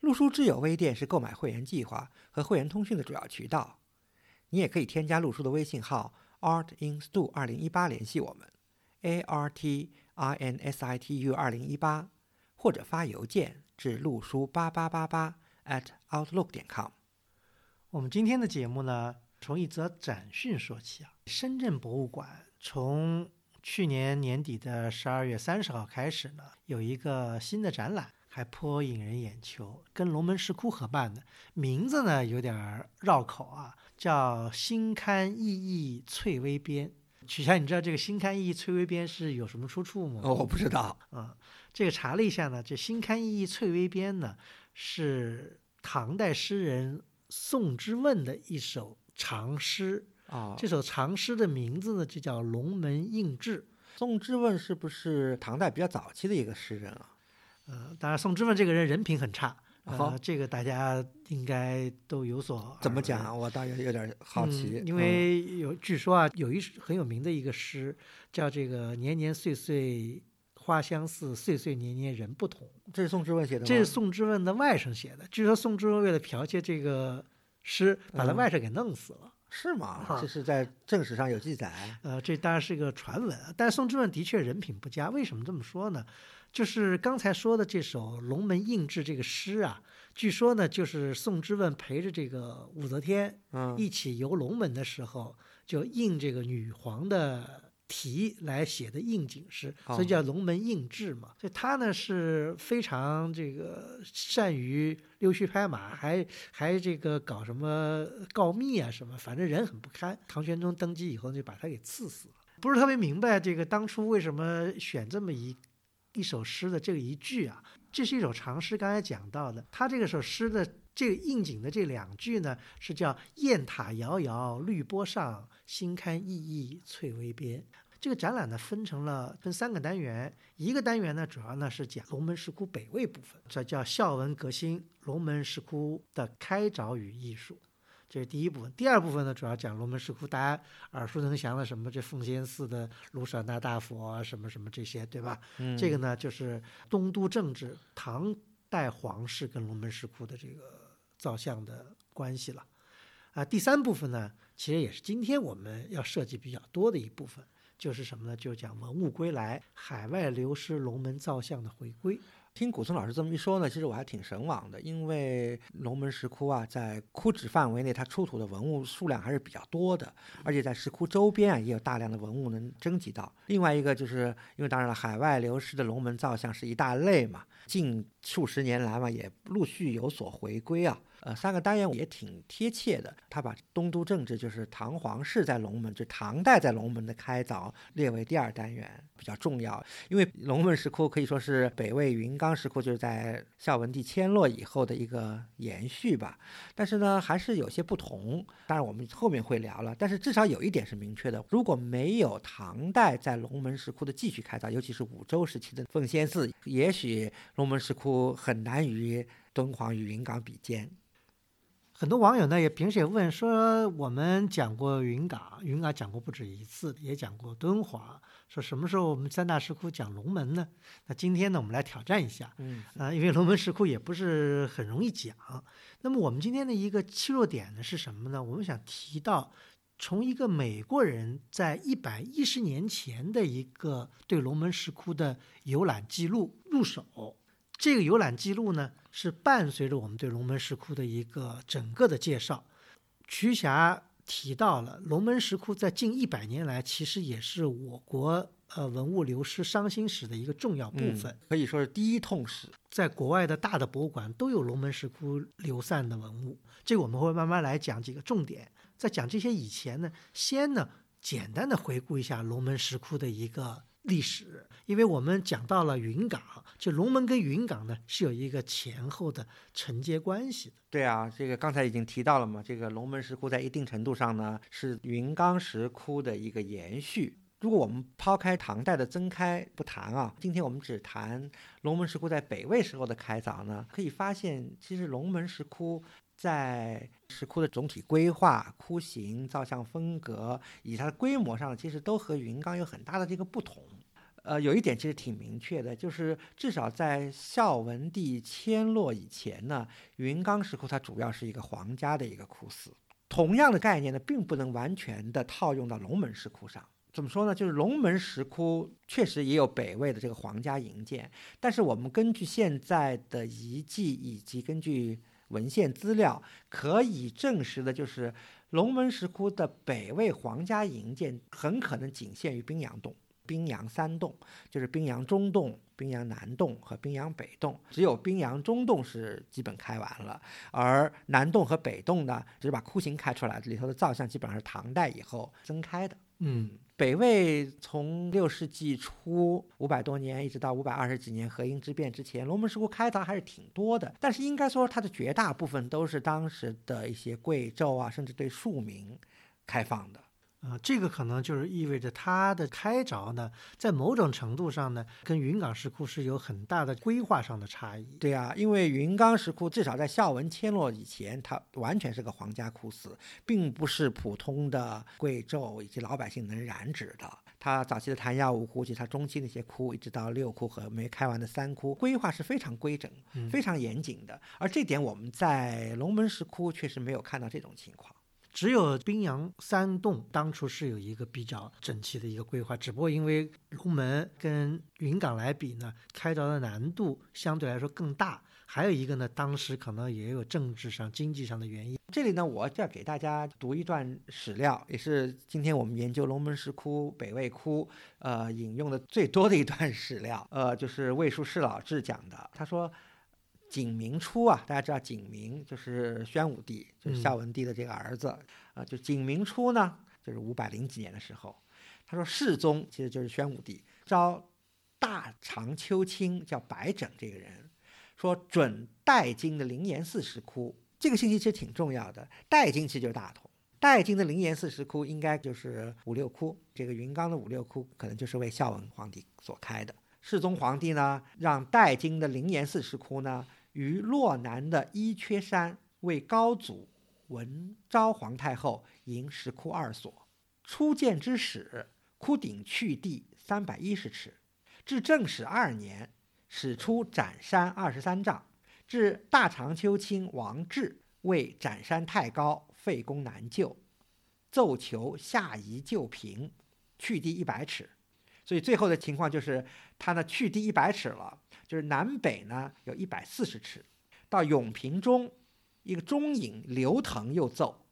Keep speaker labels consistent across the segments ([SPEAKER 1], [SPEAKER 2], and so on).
[SPEAKER 1] 陆书之友微店是购买会员计划和会员通讯的主要渠道。你也可以添加陆书的微信号 artinstu 二零一八联系我们，a r t i n s i t u 二零一八，或者发邮件至陆书八八八八 at outlook 点 com。
[SPEAKER 2] 我们今天的节目呢，从一则展讯说起啊。深圳博物馆从去年年底的十二月三十号开始呢，有一个新的展览。还颇引人眼球，跟龙门石窟合办的，名字呢有点绕口啊，叫“新刊意义翠微边”。曲霞，你知道这个“新刊意义翠微边”是有什么出处吗？
[SPEAKER 1] 哦，我不知道。
[SPEAKER 2] 啊，这个查了一下呢，这“新刊意义翠微边”呢是唐代诗人宋之问的一首长诗
[SPEAKER 1] 啊。
[SPEAKER 2] 这首长诗的名字呢就叫《龙门应制》。
[SPEAKER 1] 宋之问是不是唐代比较早期的一个诗人啊？
[SPEAKER 2] 呃，当然，宋之问这个人人品很差，呃，这个大家应该都有所
[SPEAKER 1] 怎么讲？我倒有有点好奇，
[SPEAKER 2] 因为有据说啊，有一很有名的一个诗，叫这个“年年岁岁花相似，岁岁年年人不同”。
[SPEAKER 1] 这是宋之问写的吗，
[SPEAKER 2] 这是宋之问的外甥写的。据说宋之问为了剽窃这个诗，把他外甥给弄死了。
[SPEAKER 1] 是吗？这是在正史上有记载。
[SPEAKER 2] 呃，这当然是一个传闻，但宋之问的确人品不佳。为什么这么说呢？就是刚才说的这首《龙门应制》这个诗啊，据说呢，就是宋之问陪着这个武则天，
[SPEAKER 1] 嗯，
[SPEAKER 2] 一起游龙门的时候，就应这个女皇的题来写的应景诗，所以叫《龙门应制》嘛。所以他呢是非常这个善于溜须拍马，还还这个搞什么告密啊什么，反正人很不堪。唐玄宗登基以后就把他给赐死了，不是特别明白这个当初为什么选这么一。一首诗的这个一句啊，这是一首长诗。刚才讲到的，他这个首诗的这个应景的这两句呢，是叫“雁塔遥遥绿波上，新堪熠熠翠微边”。这个展览呢，分成了分三个单元，一个单元呢，主要呢是讲龙门石窟北魏部分，这叫孝文革新龙门石窟的开凿与艺术。这是第一部分，第二部分呢，主要讲龙门石窟，大家耳熟能详的什么这奉先寺的卢舍那大佛啊，什么什么这些，对吧？
[SPEAKER 1] 嗯，
[SPEAKER 2] 这个呢，就是东都政治唐代皇室跟龙门石窟的这个造像的关系了。啊，第三部分呢，其实也是今天我们要涉及比较多的一部分，就是什么呢？就讲文物归来，海外流失龙门造像的回归。
[SPEAKER 1] 听古村老师这么一说呢，其实我还挺神往的，因为龙门石窟啊，在窟址范围内，它出土的文物数量还是比较多的，而且在石窟周边啊，也有大量的文物能征集到。另外一个就是因为当然了，海外流失的龙门造像是一大类嘛，近数十年来嘛，也陆续有所回归啊。呃，三个单元也挺贴切的。他把东都政治，就是唐皇室在龙门，就唐代在龙门的开凿列为第二单元，比较重要。因为龙门石窟可以说是北魏云冈石窟，就是在孝文帝迁落以后的一个延续吧。但是呢，还是有些不同。当然我们后面会聊了。但是至少有一点是明确的：如果没有唐代在龙门石窟的继续开凿，尤其是武周时期的奉先寺，也许龙门石窟很难与敦煌与云冈比肩。
[SPEAKER 2] 很多网友呢也平时也问说，我们讲过云冈，云冈讲过不止一次，也讲过敦煌，说什么时候我们三大石窟讲龙门呢？那今天呢，我们来挑战一下，
[SPEAKER 1] 嗯
[SPEAKER 2] 啊，因为龙门石窟也不是很容易讲。那么我们今天的一个切入点呢是什么呢？我们想提到从一个美国人在一百一十年前的一个对龙门石窟的游览记录入手。这个游览记录呢，是伴随着我们对龙门石窟的一个整个的介绍。瞿霞提到了龙门石窟在近一百年来，其实也是我国呃文物流失伤心史的一个重要部分，
[SPEAKER 1] 可以说是第一痛史。
[SPEAKER 2] 在国外的大的博物馆都有龙门石窟流散的文物，这个我们会慢慢来讲几个重点。在讲这些以前呢，先呢简单的回顾一下龙门石窟的一个历史，因为我们讲到了云冈，就龙门跟云冈呢是有一个前后的承接关系的。
[SPEAKER 1] 对啊，这个刚才已经提到了嘛，这个龙门石窟在一定程度上呢是云冈石窟的一个延续。如果我们抛开唐代的增开不谈啊，今天我们只谈龙门石窟在北魏时候的开凿呢，可以发现其实龙门石窟在石窟的总体规划、窟形、造像风格以及它的规模上，其实都和云冈有很大的这个不同。呃，有一点其实挺明确的，就是至少在孝文帝迁落以前呢，云冈石窟它主要是一个皇家的一个窟寺。同样的概念呢，并不能完全的套用到龙门石窟上。怎么说呢？就是龙门石窟确实也有北魏的这个皇家营建，但是我们根据现在的遗迹以及根据文献资料可以证实的，就是龙门石窟的北魏皇家营建很可能仅限于宾阳洞、宾阳三洞，就是宾阳中洞、宾阳南洞和宾阳北洞。只有宾阳中洞是基本开完了，而南洞和北洞呢，只是把窟形开出来，里头的造像基本上是唐代以后增开的。
[SPEAKER 2] 嗯，
[SPEAKER 1] 北魏从六世纪初五百多年，一直到五百二十几年河阴之变之前，龙门石窟开凿还是挺多的。但是应该说，它的绝大部分都是当时的一些贵胄啊，甚至对庶民开放的。
[SPEAKER 2] 啊，这个可能就是意味着它的开凿呢，在某种程度上呢，跟云冈石窟是有很大的规划上的差异。
[SPEAKER 1] 对啊，因为云冈石窟至少在孝文迁落以前，它完全是个皇家窟寺，并不是普通的贵胄以及老百姓能染指的。它早期的昙曜五窟及它中期那些窟，一直到六窟和没开完的三窟，规划是非常规整、非常严谨的。而这点我们在龙门石窟确实没有看到这种情况。
[SPEAKER 2] 只有宾阳三洞当初是有一个比较整齐的一个规划，只不过因为龙门跟云冈来比呢，开凿的难度相对来说更大。还有一个呢，当时可能也有政治上、经济上的原因。
[SPEAKER 1] 这里呢，我就要给大家读一段史料，也是今天我们研究龙门石窟、北魏窟，呃，引用的最多的一段史料。呃，就是魏书释老志讲的。他说。景明初啊，大家知道景明就是宣武帝，就是孝文帝的这个儿子啊。就景明初呢，就是五百零几年的时候，他说世宗其实就是宣武帝，招大长秋卿叫白整这个人，说准代金的灵岩寺石窟。这个信息其实挺重要的。代金其实就是大同，代金的灵岩寺石窟应该就是五六窟。这个云冈的五六窟可能就是为孝文皇帝所开的。世宗皇帝呢，让代金的灵岩寺石窟呢。于洛南的伊阙山为高祖文昭皇太后营石窟二所。初建之始，窟顶去地三百一十尺，至正始二年，始出斩山二十三丈。至大长秋卿王志为斩山太高，废工难就，奏求下移旧平，去地一百尺。所以最后的情况就是，他呢去地一百尺了。就是南北呢有一百四十尺，到永平中，一个中隐刘腾又奏，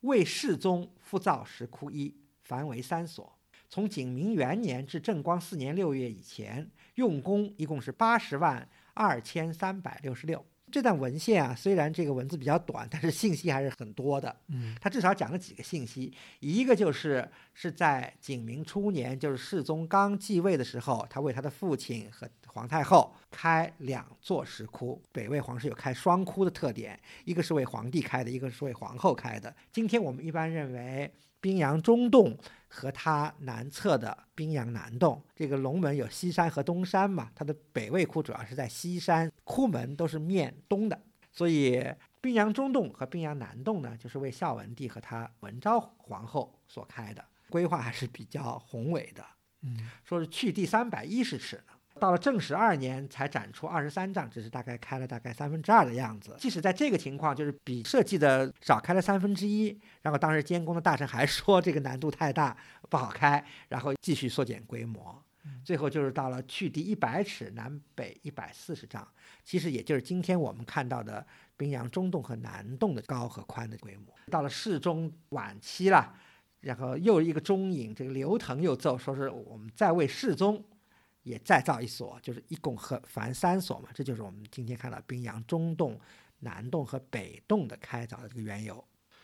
[SPEAKER 1] 为世宗复造石窟一，凡为三所。从景明元年至正光四年六月以前，用工一共是八十万二千三百六十六。这段文献啊，虽然这个文字比较短，但是信息还是很多的。
[SPEAKER 2] 嗯，
[SPEAKER 1] 他至少讲了几个信息，一个就是是在景明初年，就是世宗刚继位的时候，他为他的父亲和皇太后开两座石窟。北魏皇室有开双窟的特点，一个是为皇帝开的，一个是为皇后开的。今天我们一般认为。宾阳中洞和它南侧的宾阳南洞，这个龙门有西山和东山嘛？它的北魏窟主要是在西山，窟门都是面东的，所以宾阳中洞和宾阳南洞呢，就是为孝文帝和他文昭皇后所开的，规划还是比较宏伟的。
[SPEAKER 2] 嗯，
[SPEAKER 1] 说是去地三百一十尺呢。到了正十二年才展出二十三丈，只是大概开了大概三分之二的样子。即使在这个情况，就是比设计的少开了三分之一。然后当时监工的大臣还说这个难度太大，不好开，然后继续缩减规模。最后就是到了距地一百尺，南北一百四十丈，其实也就是今天我们看到的宾阳中洞和南洞的高和宽的规模。到了世宗晚期了，然后又一个中影，这个刘腾又奏说是我们在为世宗。也再造一所，就是一共和凡三所嘛，这就是我们今天看到宾阳中洞、南洞和北洞的开凿的这个缘由。